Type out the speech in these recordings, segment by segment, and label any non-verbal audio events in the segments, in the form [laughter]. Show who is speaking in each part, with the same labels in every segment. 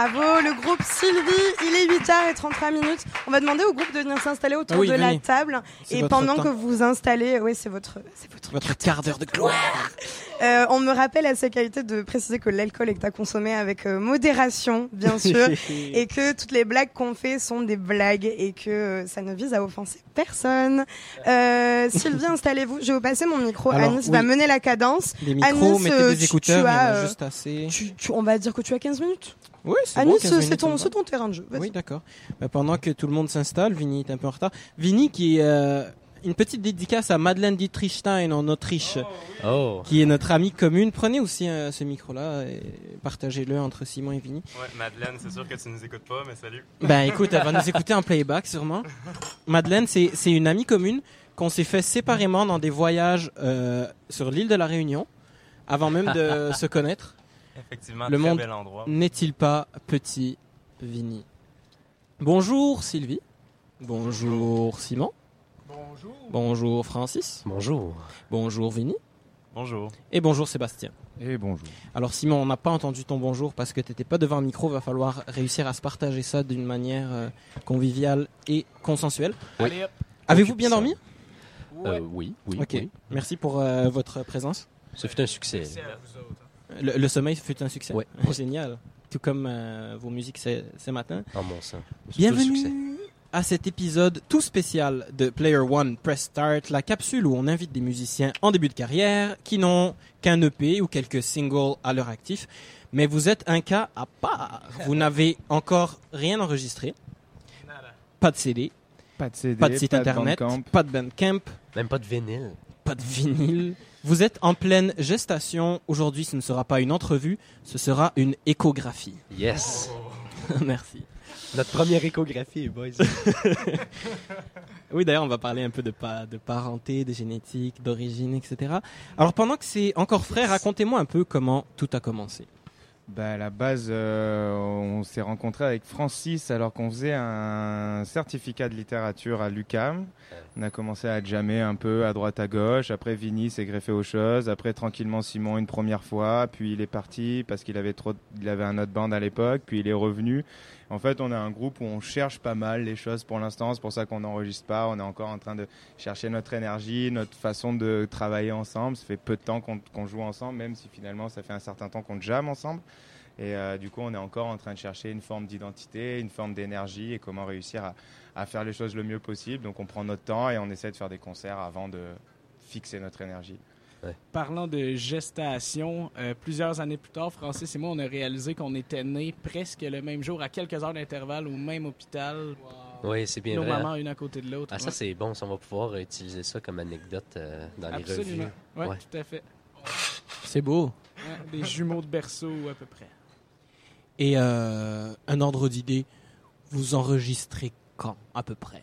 Speaker 1: Bravo, le groupe Sylvie. Il est 8h33 minutes. On va demander au groupe de venir s'installer autour
Speaker 2: Ah oui,
Speaker 1: de la table. Et pendant
Speaker 2: temps.
Speaker 1: que vous vous installez, oui, c'est votre, votre.
Speaker 2: Votre quart d'heure de gloire. [laughs]
Speaker 1: Euh, on me rappelle à sa qualité de préciser que l'alcool est à consommer avec euh, modération, bien [laughs] sûr. et que toutes les blagues qu'on fait sont des blagues et que euh, ça ne vise à offenser personne. Sylvie, [laughs] installez-vous. Je vais vous passer mon micro.
Speaker 2: Alors,
Speaker 1: Anis
Speaker 2: oui.
Speaker 1: va mener la cadence.
Speaker 2: Des micros,
Speaker 1: Anis,
Speaker 2: mettez des écouteurs,
Speaker 1: tu as,
Speaker 2: juste assez.
Speaker 1: Tu, tu- on va dire que tu as 15 minutes.
Speaker 2: Oui, c'est
Speaker 1: Anis,
Speaker 2: bon, 15
Speaker 1: c'est ton, ton terrain de jeu.
Speaker 2: Oui, d'accord. Bah, pendant que tout le monde s'installe, Vinny est un peu en retard. Vinny qui est euh, une petite dédicace à Madeleine Dietrichstein en Autriche,
Speaker 3: Oh.
Speaker 2: qui est notre amie commune. Prenez aussi euh, ce micro-là et partagez-le entre Simon et Vinny.
Speaker 4: Ouais, Madeleine, c'est sûr que tu nous écoutes pas, mais salut.
Speaker 2: Ben écoute, elle va nous écouter en playback sûrement. Madeleine, c'est c'est une amie commune qu'on s'est fait séparément dans des voyages euh, sur l'île de la Réunion, avant même de se connaître.
Speaker 4: Effectivement,
Speaker 2: Le
Speaker 4: très
Speaker 2: monde
Speaker 4: bel endroit.
Speaker 2: N'est-il pas petit Vinny? Bonjour Sylvie. Bonjour Simon. Bonjour. Bonjour Francis.
Speaker 3: Bonjour.
Speaker 2: Bonjour Vinny.
Speaker 4: Bonjour.
Speaker 2: Et bonjour Sébastien.
Speaker 5: Et bonjour.
Speaker 2: Alors Simon, on n'a pas entendu ton bonjour parce que t'étais pas devant un micro. Va falloir réussir à se partager ça d'une manière euh, conviviale et consensuelle.
Speaker 3: Oui.
Speaker 2: Avez-vous bien dormi?
Speaker 3: Euh, oui, oui,
Speaker 2: Ok.
Speaker 3: oui.
Speaker 2: Merci pour euh, votre présence.
Speaker 3: Ce fut un succès.
Speaker 2: Le, le sommeil fut un succès.
Speaker 3: Ouais. [laughs]
Speaker 2: Génial. Tout comme euh, vos musiques ce, ce matin.
Speaker 3: Mon sang. Succès.
Speaker 2: Bienvenue à cet épisode tout spécial de Player One Press Start, la capsule où on invite des musiciens en début de carrière qui n'ont qu'un EP ou quelques singles à leur actif. Mais vous êtes un cas à part. [laughs] Vous n'avez encore rien enregistré. Pas de CD,
Speaker 5: Pas de CD,
Speaker 2: pas de site internet,
Speaker 5: Bandcamp.
Speaker 2: pas de Bandcamp,
Speaker 3: Même pas de vinyle.
Speaker 2: pas de vinyle. Vous êtes en pleine gestation. Aujourd'hui, ce ne sera pas une entrevue, ce sera une échographie.
Speaker 3: Yes. [laughs]
Speaker 2: Merci.
Speaker 3: Notre première échographie, boys. [laughs]
Speaker 2: Oui, d'ailleurs, on va parler un peu de, pa- de parenté, de génétique, d'origine, etc. Alors, pendant que c'est encore frais, racontez-moi un peu comment tout a commencé.
Speaker 5: Bah, à la base, euh, on s'est rencontré avec Francis alors qu'on faisait un certificat de littérature à l'UCAM. On a commencé à jammer un peu à droite à gauche. Après, Vinny s'est greffé aux choses. Après, tranquillement, Simon une première fois. Puis il est parti parce qu'il avait trop, avait un autre band à l'époque. Puis il est revenu. En fait, on a un groupe où on cherche pas mal les choses pour l'instant. C'est pour ça qu'on n'enregistre pas. On est encore en train de chercher notre énergie, notre façon de travailler ensemble. Ça fait peu de temps qu'on joue ensemble, même si finalement ça fait un certain temps qu'on jamme ensemble. Et euh, du coup, on est encore en train de chercher une forme d'identité, une forme d'énergie et comment réussir à faire les choses le mieux possible. Donc, on prend notre temps et on essaie de faire des concerts avant de fixer notre énergie.
Speaker 6: Parlant de gestation, euh, plusieurs années plus tard, Francis et moi, on a réalisé qu'on était nés presque le même jour, à quelques heures d'intervalle, au même hôpital.
Speaker 3: Oui, c'est bien
Speaker 6: Nos
Speaker 3: vrai.
Speaker 6: mamans, une à côté de l'autre.
Speaker 3: Ah, ça, c'est bon. Ça, on va pouvoir utiliser ça comme anecdote euh, dans les
Speaker 6: Absolument.
Speaker 3: revues.
Speaker 6: Ouais,
Speaker 3: Ouais.
Speaker 6: tout à fait.
Speaker 2: C'est beau.
Speaker 6: Ouais, des jumeaux de berceau, à peu près.
Speaker 2: Et euh, un ordre d'idée, vous enregistrez quand, à peu près?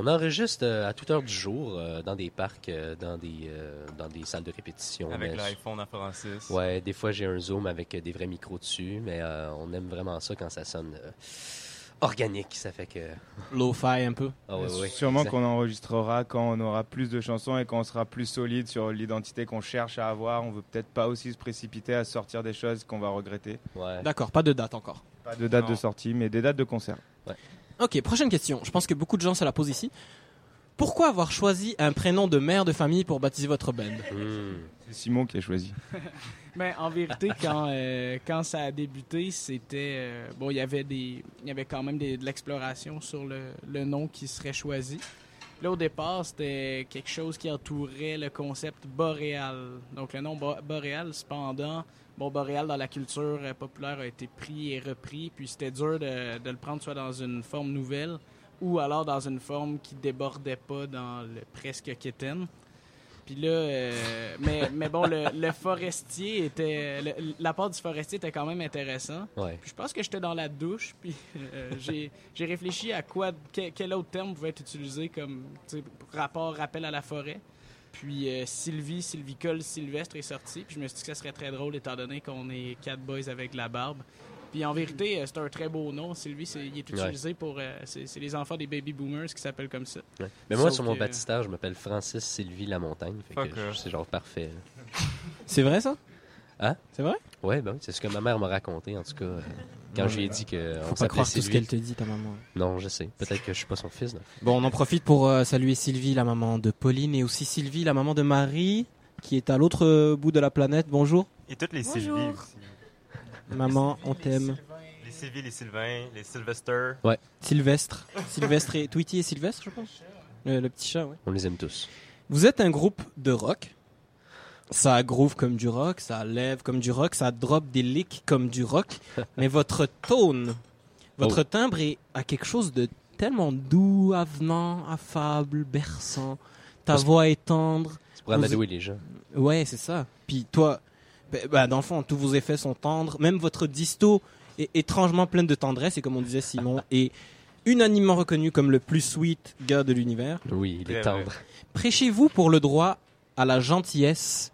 Speaker 3: On enregistre euh, à toute heure du jour euh, dans des parcs, euh, dans, des, dans des salles de répétition.
Speaker 4: Avec l'iPhone à Francis.
Speaker 3: Ouais, des fois j'ai un zoom avec des vrais micros dessus, mais euh, on aime vraiment ça quand ça sonne euh, organique. Ça fait que. [laughs]
Speaker 2: Lo-fi un peu
Speaker 3: Ah ouais, ouais,
Speaker 5: Sûrement qu'on enregistrera quand on aura plus de chansons et quand on sera plus solide sur l'identité qu'on cherche à avoir. On veut peut-être pas aussi se précipiter à sortir des choses qu'on va regretter.
Speaker 3: Ouais.
Speaker 2: D'accord, pas de date encore.
Speaker 5: Pas de date
Speaker 4: Non.
Speaker 5: de sortie, mais des dates de concert.
Speaker 2: Ok, prochaine question. Je pense que beaucoup de gens se la posent ici. Pourquoi avoir choisi un prénom de mère de famille pour baptiser votre band?
Speaker 3: Hmm.
Speaker 5: C'est Simon qui a choisi.
Speaker 6: Mais [laughs] en vérité, [laughs] quand, euh, quand ça a débuté, c'était. euh, bon, il y avait des. Il y avait quand même des- de l'exploration sur le, le nom qui serait choisi. Là, au départ, c'était quelque chose qui entourait le concept boréal. Donc, le nom bo- boréal, cependant, boréal dans la culture euh, populaire a été pris et repris, puis c'était dur de, de le prendre soit dans une forme nouvelle ou alors dans une forme qui débordait pas dans le presque quétaine. Puis là, euh, mais, mais bon, le, le forestier était. le- la part du forestier était quand même intéressant.
Speaker 3: Ouais.
Speaker 6: Puis je pense que j'étais dans la douche, puis euh, j'ai j'ai réfléchi à quoi, que- quel autre terme pouvait être utilisé comme rapport, rappel à la forêt. Puis euh, Sylvie, Sylvicole, Sylvestre est sorti. Puis je me suis dit que ça serait très drôle étant donné qu'on est quatre boys avec la barbe. Puis en vérité, euh, c'est un très beau nom. Sylvie, c'est- il est
Speaker 3: Ouais.
Speaker 6: utilisé pour. euh, c'est les enfants des baby boomers qui s'appellent comme ça.
Speaker 3: Ouais. Mais moi,
Speaker 6: Sauf
Speaker 3: sur mon
Speaker 6: que-
Speaker 3: baptistère, je m'appelle Francis Sylvie Lamontagne. C'est genre parfait.
Speaker 2: C'est vrai ça?
Speaker 3: Hein?
Speaker 2: C'est vrai?
Speaker 3: Ouais, ben oui, c'est ce que ma mère m'a raconté, en tout cas, euh, quand
Speaker 2: Ouais.
Speaker 3: je lui ai dit qu'on
Speaker 2: Faut pas
Speaker 3: s'appelait
Speaker 2: croire tout ce qu'elle te dit, ta maman.
Speaker 3: Non, je sais. Peut-être que je suis pas son fils.
Speaker 2: Bon, on en profite pour euh, saluer Sylvie, la maman de Pauline, et aussi Sylvie, la maman de Marie, qui est à l'autre euh, bout de la planète. Bonjour.
Speaker 4: Et toutes les
Speaker 1: Bonjour.
Speaker 4: Sylvie aussi.
Speaker 2: Maman, on t'aime.
Speaker 4: Les Sylvie, les Sylvain, les Sylvester.
Speaker 2: Sylvestre. Sylvestre et Tweety et Sylvestre, je pense. Le, le petit chat, ouais.
Speaker 3: On les aime tous.
Speaker 2: Vous êtes un groupe de rock. Ça groove comme du rock, ça lève comme du rock, ça drop des licks comme du rock. [laughs] mais votre tone, votre
Speaker 3: Oh.
Speaker 2: timbre est à quelque chose de tellement doux, avenant, affable, berçant. Ta
Speaker 3: Parce-
Speaker 2: voix est tendre.
Speaker 3: C'est pour
Speaker 2: Vous-
Speaker 3: les gens.
Speaker 2: Ouais, c'est ça. Puis toi, ben, ben, dans le fond, tous vos effets sont tendres. Même votre disto est étrangement pleine de tendresse, et comme on disait Simon, [laughs] est unanimement reconnu comme le plus sweet gars de l'univers.
Speaker 3: Oui, il est tendre.
Speaker 2: Prêchez-vous pour le droit à la gentillesse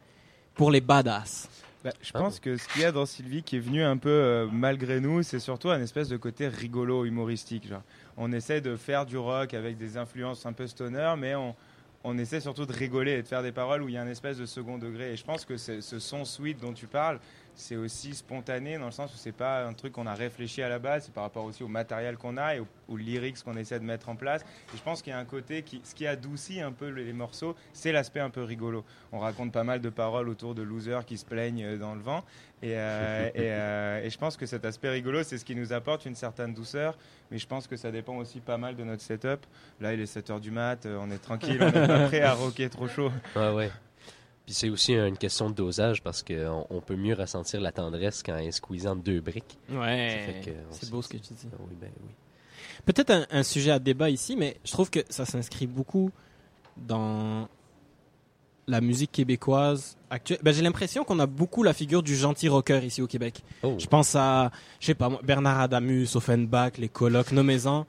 Speaker 2: pour les badass.
Speaker 5: Bah, je
Speaker 3: Ah
Speaker 5: pense que ce qu'il y a dans Sylvie qui est venu un peu euh, malgré nous, c'est surtout un espèce de côté rigolo, humoristique. Genre. On essaie de faire du rock avec des influences un peu stoner, mais on, on essaie surtout de rigoler et de faire des paroles où il y a un espèce de second degré. Et je pense que c'est- ce son sweet dont tu parles, c'est aussi spontané dans le sens où c'est pas un truc qu'on a réfléchi à la base, c'est par rapport aussi au matériel qu'on a et aux, aux lyrics qu'on essaie de mettre en place. Et je pense qu'il y a un côté qui, ce qui adoucit un peu les morceaux, c'est l'aspect un peu rigolo. On raconte pas mal de paroles autour de losers qui se plaignent euh, dans le vent. Et, euh, euh, et je pense que cet aspect rigolo, c'est ce qui nous apporte une certaine douceur. Mais je pense que ça dépend aussi pas mal de notre setup. Là, il est 7h du mat, on est tranquille, on n'est pas prêt à rocker trop chaud.
Speaker 3: Ouais, ouais. Puis c'est aussi une question de dosage parce qu'on on peut mieux ressentir la tendresse quand elle est squeezée entre deux briques.
Speaker 2: Ouais, c'est beau ce que tu dis.
Speaker 3: Ah Oui, ben oui.
Speaker 2: Peut-être un, un sujet à débat ici, mais je trouve que ça s'inscrit beaucoup dans la musique québécoise actuelle. Ben, J'ai l'impression qu'on a beaucoup la figure du gentil rocker ici au Québec.
Speaker 3: Oh,
Speaker 2: Je pense à, je sais pas, moi, Bernard Adamus, Offenbach, les colocs, nommez-en.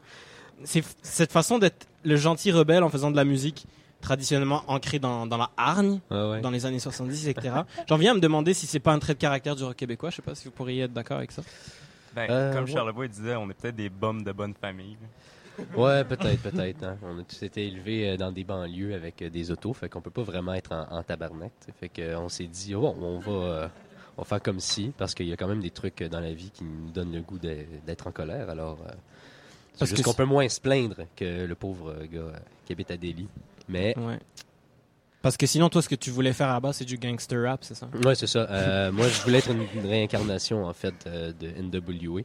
Speaker 2: C'est cette façon d'être le gentil rebelle en faisant de la musique traditionnellement ancrée dans, dans la hargne,
Speaker 3: ah ouais.
Speaker 2: dans les années 70, etc. [laughs] J'en viens à me demander si c'est pas un trait de caractère du rock québécois. Je sais pas si vous pourriez être d'accord avec ça.
Speaker 4: Ben,
Speaker 3: Euh,
Speaker 4: comme
Speaker 3: ouais.
Speaker 4: Charlebois disait, on est peut-être des bums de bonne famille.
Speaker 3: Ouais, peut-être, peut-être. hein. On a tous été élevés euh, dans des banlieues avec euh, des autos, fait qu'on peut pas vraiment être en, en tabarnak. t'sais. Fait qu'on s'est dit, oh, on va, euh, on va faire comme si, parce qu'il y a quand même des trucs dans la vie qui nous donnent le goût d'être en colère. Alors, euh,
Speaker 2: Parce
Speaker 3: qu'on peut moins se plaindre que le pauvre gars qui habite à Delhi. Mais
Speaker 2: Ouais. Parce que sinon, toi, ce que tu voulais faire à la base, c'est du gangster rap, c'est ça?
Speaker 3: Ouais, c'est ça. Euh, [laughs] moi, je voulais être une, une réincarnation, en fait, euh, de NWA.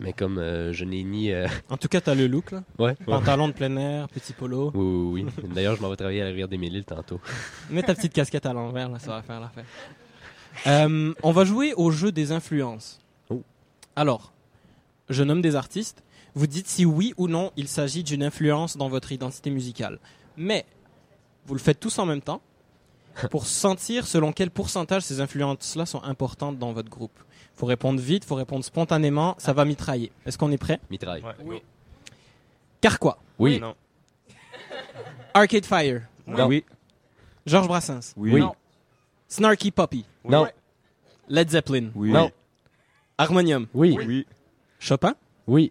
Speaker 3: Mais comme euh, je n'ai ni...
Speaker 2: En tout cas, t'as le look, là.
Speaker 3: Ouais.
Speaker 2: Pantalon de plein air, petit polo.
Speaker 3: Oui, oui, oui. D'ailleurs, je m'en vais travailler à la rivière des Mille-Îles tantôt. [laughs]
Speaker 2: Mets ta petite casquette à l'envers, là, ça va faire l'affaire. On va jouer au jeu des influences.
Speaker 3: Oh.
Speaker 2: Alors, je nomme des artistes. Vous dites si oui ou non il s'agit d'une influence dans votre identité musicale. Mais, vous le faites tous en même temps pour [laughs] sentir selon quel pourcentage ces influences-là sont importantes dans votre groupe. faut répondre vite, faut répondre spontanément, ça va mitrailler. Est-ce qu'on est prêt?
Speaker 3: Mitraille.
Speaker 4: Ouais,
Speaker 6: Oui.
Speaker 2: Carquois,
Speaker 3: Oui.
Speaker 4: Non. [laughs]
Speaker 2: Arcade Fire,
Speaker 3: Non.
Speaker 5: Oui.
Speaker 2: Georges Brassens,
Speaker 5: Oui.
Speaker 6: Non.
Speaker 2: Snarky Poppy,
Speaker 3: Non.
Speaker 2: Led Zeppelin,
Speaker 5: Oui.
Speaker 3: Non.
Speaker 2: Harmonium,
Speaker 3: Oui.
Speaker 5: Oui.
Speaker 2: Chopin,
Speaker 3: Oui.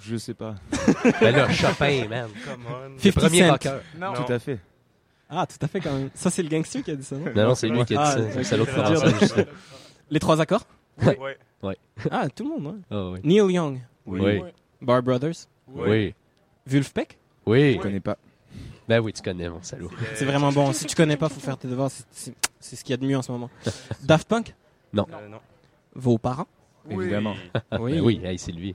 Speaker 5: Je sais pas. [laughs]
Speaker 3: Ben là, Chopin, man.
Speaker 4: Come on.
Speaker 3: Le
Speaker 2: 50
Speaker 3: premier
Speaker 2: Cent.
Speaker 3: rocker.
Speaker 6: Non.
Speaker 5: Tout à fait.
Speaker 2: Ah, tout à fait quand même. Ça, c'est le gangster qui a dit ça, non?
Speaker 3: Non, non, c'est lui qui a
Speaker 2: Ah,
Speaker 3: dit ça.
Speaker 2: ok.
Speaker 3: C'est l'autre français. là. [laughs]
Speaker 2: Les trois accords?
Speaker 4: Ouais.
Speaker 2: Ah, tout le monde, ouais.
Speaker 3: Ah oui.
Speaker 2: Neil Young,
Speaker 5: Oui.
Speaker 3: Oui.
Speaker 2: Bar Brothers,
Speaker 3: Oui.
Speaker 2: Vulfpeck.
Speaker 3: Oui.
Speaker 5: Je connais pas.
Speaker 3: Ben oui, tu connais, mon salaud.
Speaker 2: C'est vraiment bon. Si tu connais pas, faut faire tes devoirs. C'est- C'est c'est ce qu'il y a de mieux en ce moment. [laughs] Daft Punk,
Speaker 4: Euh, non.
Speaker 2: vos parents?
Speaker 5: Évidemment.
Speaker 2: Oui.
Speaker 3: Ben oui, hey, c'est lui.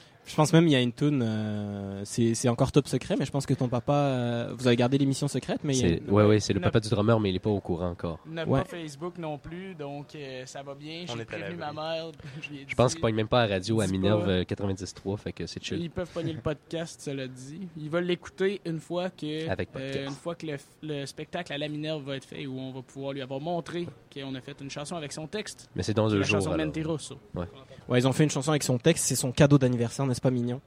Speaker 2: Je pense même il y a une tune. euh, c'est encore top secret, mais je pense que ton papa. euh, vous avez gardé l'émission secrète, mais il y a
Speaker 3: C'est-
Speaker 2: une-
Speaker 3: Ouais, ouais, c'est le papa du drummer, mais il est pas au courant encore.
Speaker 6: N'a
Speaker 2: Ouais.
Speaker 6: pas Facebook non plus, donc euh, ça va bien.
Speaker 4: On
Speaker 6: J'ai prévenu ma mère.
Speaker 3: Je pense
Speaker 6: dit-
Speaker 3: qu'il pogne même pas à la radio à Minerve
Speaker 6: pas.
Speaker 3: euh, 93.3, fait que c'est chill.
Speaker 6: Ils peuvent pogner le podcast, cela dit. Ils veulent l'écouter une fois que
Speaker 3: Avec
Speaker 6: euh,
Speaker 3: podcast.
Speaker 6: une fois que le, le spectacle à la Minerve va être fait, où on va pouvoir lui avoir montré qu'on a fait une chanson avec son texte.
Speaker 3: Mais c'est dans
Speaker 6: la
Speaker 3: deux jours.
Speaker 6: chanson
Speaker 3: alors.
Speaker 6: Menteroso.
Speaker 2: Ouais, ils ont fait une chanson avec son texte. C'est son cadeau d'anniversaire, n'est-ce pas mignon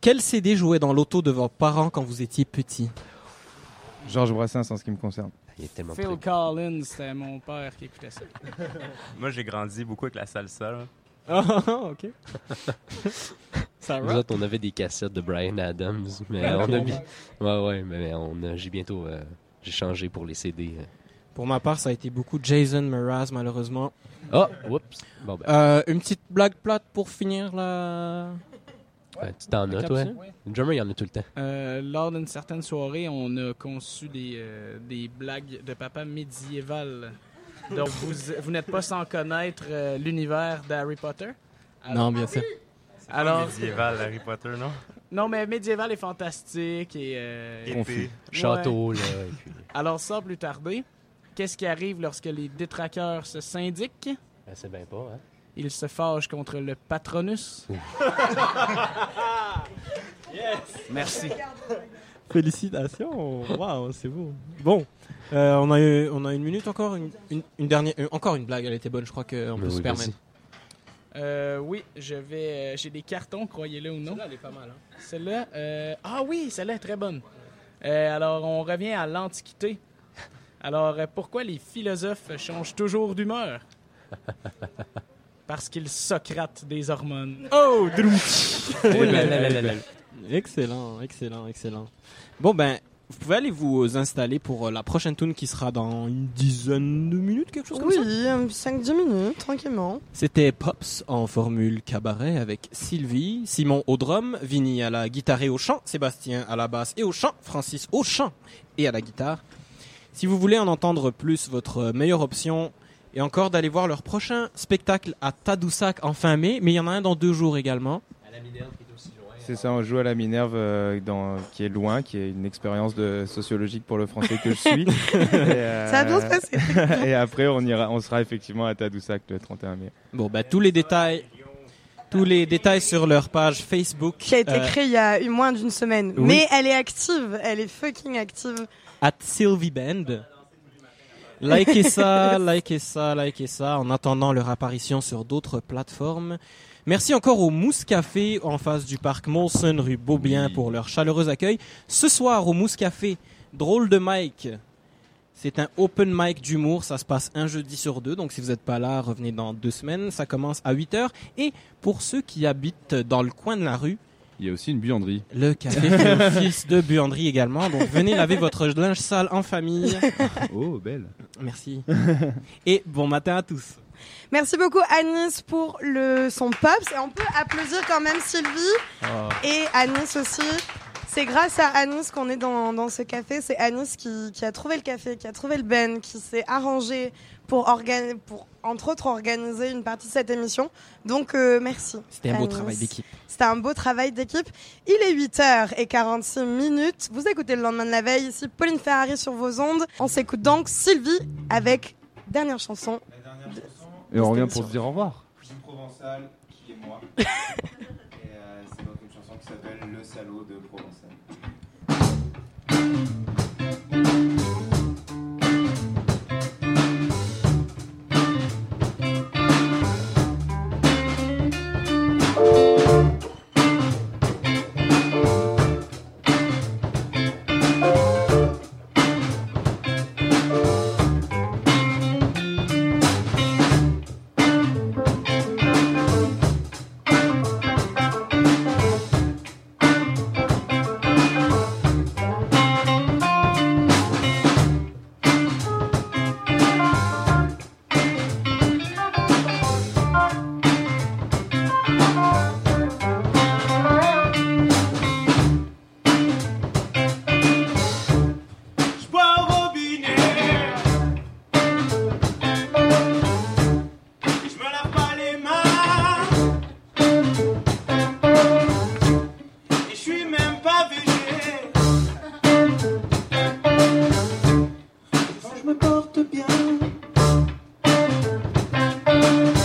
Speaker 2: Quel CD jouait dans l'auto de vos parents quand vous étiez petit?
Speaker 5: Georges Brassens en ce qui me concerne.
Speaker 3: Il est tellement
Speaker 6: Phil. Collins, c'était mon père qui écoutait ça. [laughs]
Speaker 4: Moi, j'ai grandi beaucoup avec la salsa. là.
Speaker 2: Ah, ok. [laughs] Ça
Speaker 3: Nous autres, on avait des cassettes de Brian Adams, mais on a mis. Ouais, ouais, mais on a- j'ai bientôt. euh, j'ai changé pour les CD. euh.
Speaker 2: Pour ma part, ça a été beaucoup Jason Mraz, malheureusement.
Speaker 3: Oh, oups. Bon, ben,
Speaker 2: Euh, une petite blague plate pour finir la.
Speaker 3: ouais, tu t'en notes, ouais. Une drummer, il y en a tout le temps.
Speaker 6: Euh, lors d'une certaine soirée, on a conçu des, euh, des blagues de papa médiéval. Donc, vous, vous n'êtes pas sans connaître euh, l'univers d'Harry Potter?
Speaker 2: Non, bien sûr.
Speaker 6: Alors,
Speaker 4: Médiéval, Harry Potter, non?
Speaker 6: non, mais médiéval est fantastique et. euh,
Speaker 4: Épée.
Speaker 3: Château, là. et puis-
Speaker 6: Alors, sans plus tarder, qu'est-ce qui arrive lorsque les détraqueurs se syndiquent?
Speaker 3: Ben, c'est bien pas, hein?
Speaker 6: Ils se fâchent contre le patronus. [laughs] Merci.
Speaker 2: Félicitations. Waouh, c'est beau. Bon, euh, on a eu- on a une minute encore, une, une- une dernière, euh, encore une blague. Elle était bonne. Je crois qu'on peut
Speaker 3: Ben
Speaker 2: se
Speaker 3: oui,
Speaker 2: permettre.
Speaker 6: Euh, oui, je vais. euh, J'ai des cartons, croyez-le ou non.
Speaker 2: elle est pas mal. hein.
Speaker 6: Celle-là, euh, ah oui, celle-là est très bonne. Euh, alors, on revient à l'Antiquité. Alors, euh, pourquoi les philosophes changent toujours d'humeur? [laughs] Parce qu'ils socratent des hormones.
Speaker 2: Oh,
Speaker 3: là là là là.
Speaker 2: Excellent, excellent, excellent. Bon ben, vous pouvez aller vous installer pour euh, la prochaine tune qui sera dans une dizaine de minutes, quelque chose comme
Speaker 1: Oui,
Speaker 2: ça?
Speaker 1: 5-10 minutes, tranquillement.
Speaker 2: C'était Pops en formule cabaret avec Sylvie, Simon au drum, Vinny à la guitare et au chant, Sébastien à la basse et au chant, Francis au chant et à la guitare. Si vous voulez en entendre plus, votre meilleure option est encore d'aller voir leur prochain spectacle à Tadoussac en fin mai, mais il y en a un dans deux jours également.
Speaker 5: C'est ça, on joue à la Minerve, euh, dans, qui est loin, qui est une expérience de sociologique pour le français que je suis. [laughs] Et, euh,
Speaker 1: Ça va bien se passer.
Speaker 5: Et après, on ira, on sera effectivement à Tadoussac le 31 mai.
Speaker 2: Bon, bah, tous les détails, tous les détails sur leur page Facebook.
Speaker 1: Qui a été
Speaker 2: euh,
Speaker 1: créée il y a eu moins d'une semaine.
Speaker 2: oui.
Speaker 1: Mais elle est active. Elle est fucking active.
Speaker 2: At Sylvie Band. Likez ça, likez ça, likez ça, en attendant leur apparition sur d'autres plateformes. Merci encore au Mousse Café en face du parc Molson rue Beaubien
Speaker 3: Oui.
Speaker 2: pour leur chaleureux accueil. Ce soir au Mousse Café, drôle de Mike. C'est un open mic d'humour, ça se passe un jeudi sur deux, donc si vous n'êtes pas là, revenez dans deux semaines, ça commence à 8h. Et pour ceux qui habitent dans le coin de la rue,
Speaker 7: Il y a aussi une buanderie.
Speaker 2: le café fait office de buanderie également, donc venez laver votre linge sale en famille.
Speaker 7: Oh, belle.
Speaker 2: Merci. Et bon matin à tous.
Speaker 1: Merci beaucoup Anis pour le son pops. Et on peut applaudir quand même Sylvie et Anis aussi. C'est grâce à Anis qu'on est dans, dans ce café. C'est Anis qui, qui a trouvé le café, qui a trouvé le Ben, qui s'est arrangé pour, organi- pour, entre autres, organiser une partie de cette émission. Donc, euh, merci.
Speaker 2: C'était un beau travail d'équipe.
Speaker 1: C'était un beau travail d'équipe. Il est 8h46 minutes. Vous écoutez le lendemain de la veille. Ici, Pauline Ferrari sur vos ondes. On s'écoute donc Sylvie avec dernière chanson.
Speaker 7: Et on revient pour se dire au revoir.
Speaker 5: Provençal, qui est moi. [laughs] Et euh, c'est donc une chanson qui s'appelle Le salaud de Provençal.
Speaker 8: Ça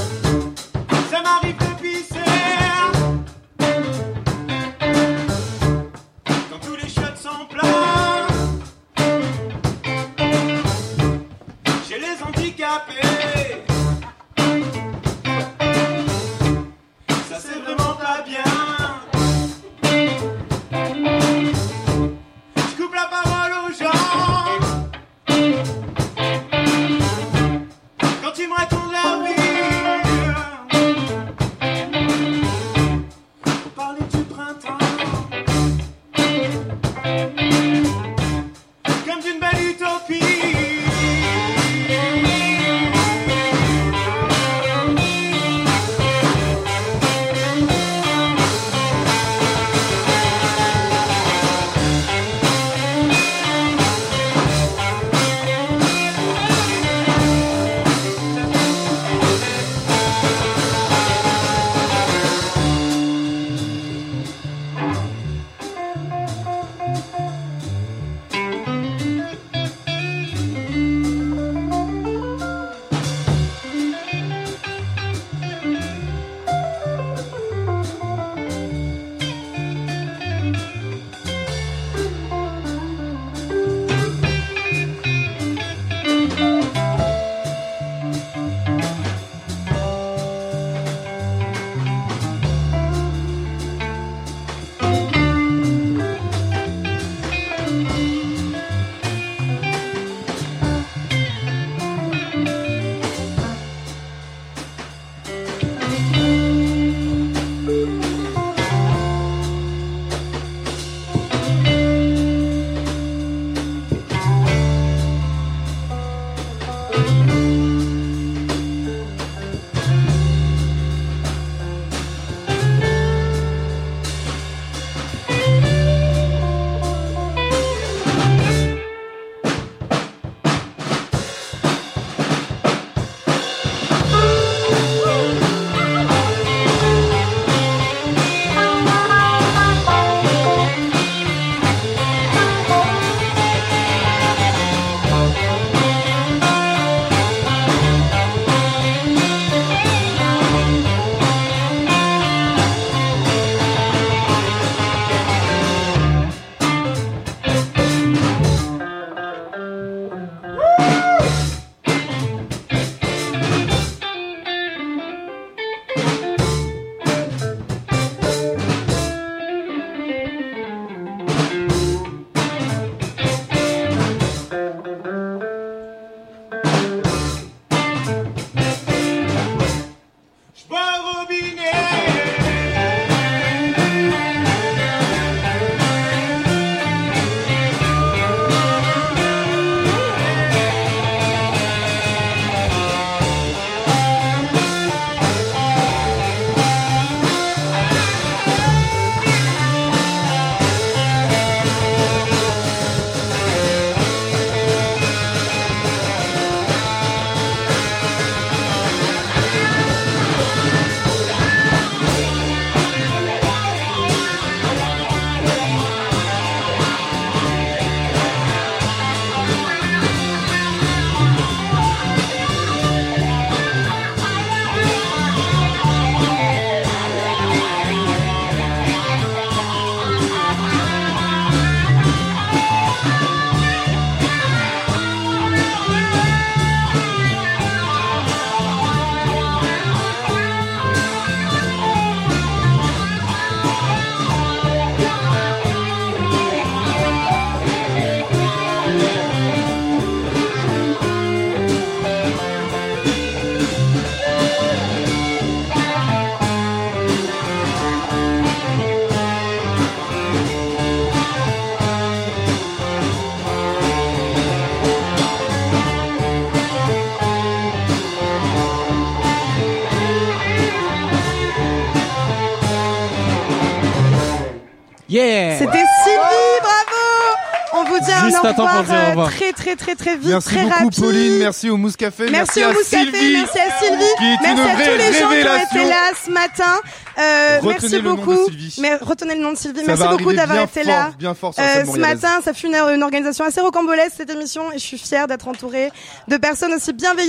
Speaker 2: temps pour dire au
Speaker 1: euh,
Speaker 2: revoir.
Speaker 1: très très très très vite,
Speaker 7: Merci
Speaker 1: très
Speaker 7: beaucoup
Speaker 1: rapide.
Speaker 7: Pauline, merci au Mousse Café,
Speaker 1: Merci,
Speaker 7: à
Speaker 1: au Mousse Café,
Speaker 7: Sylvie.
Speaker 1: merci à Sylvie,
Speaker 7: qui est
Speaker 1: merci
Speaker 7: une
Speaker 1: à
Speaker 7: vraie
Speaker 1: tous les gens qui ont été là ce matin. Euh,
Speaker 7: Retenez
Speaker 1: merci
Speaker 7: le nom de
Speaker 1: beaucoup.
Speaker 7: Sylvie.
Speaker 1: Mais retenez le nom de Sylvie.
Speaker 7: Ça
Speaker 1: merci beaucoup d'avoir été
Speaker 7: fort,
Speaker 1: là.
Speaker 7: bien fort sur la
Speaker 1: Euh, ce matin, ça fut une, une organisation assez rocambolesque cette émission et je suis fière d'être entourée de personnes aussi bienveillantes.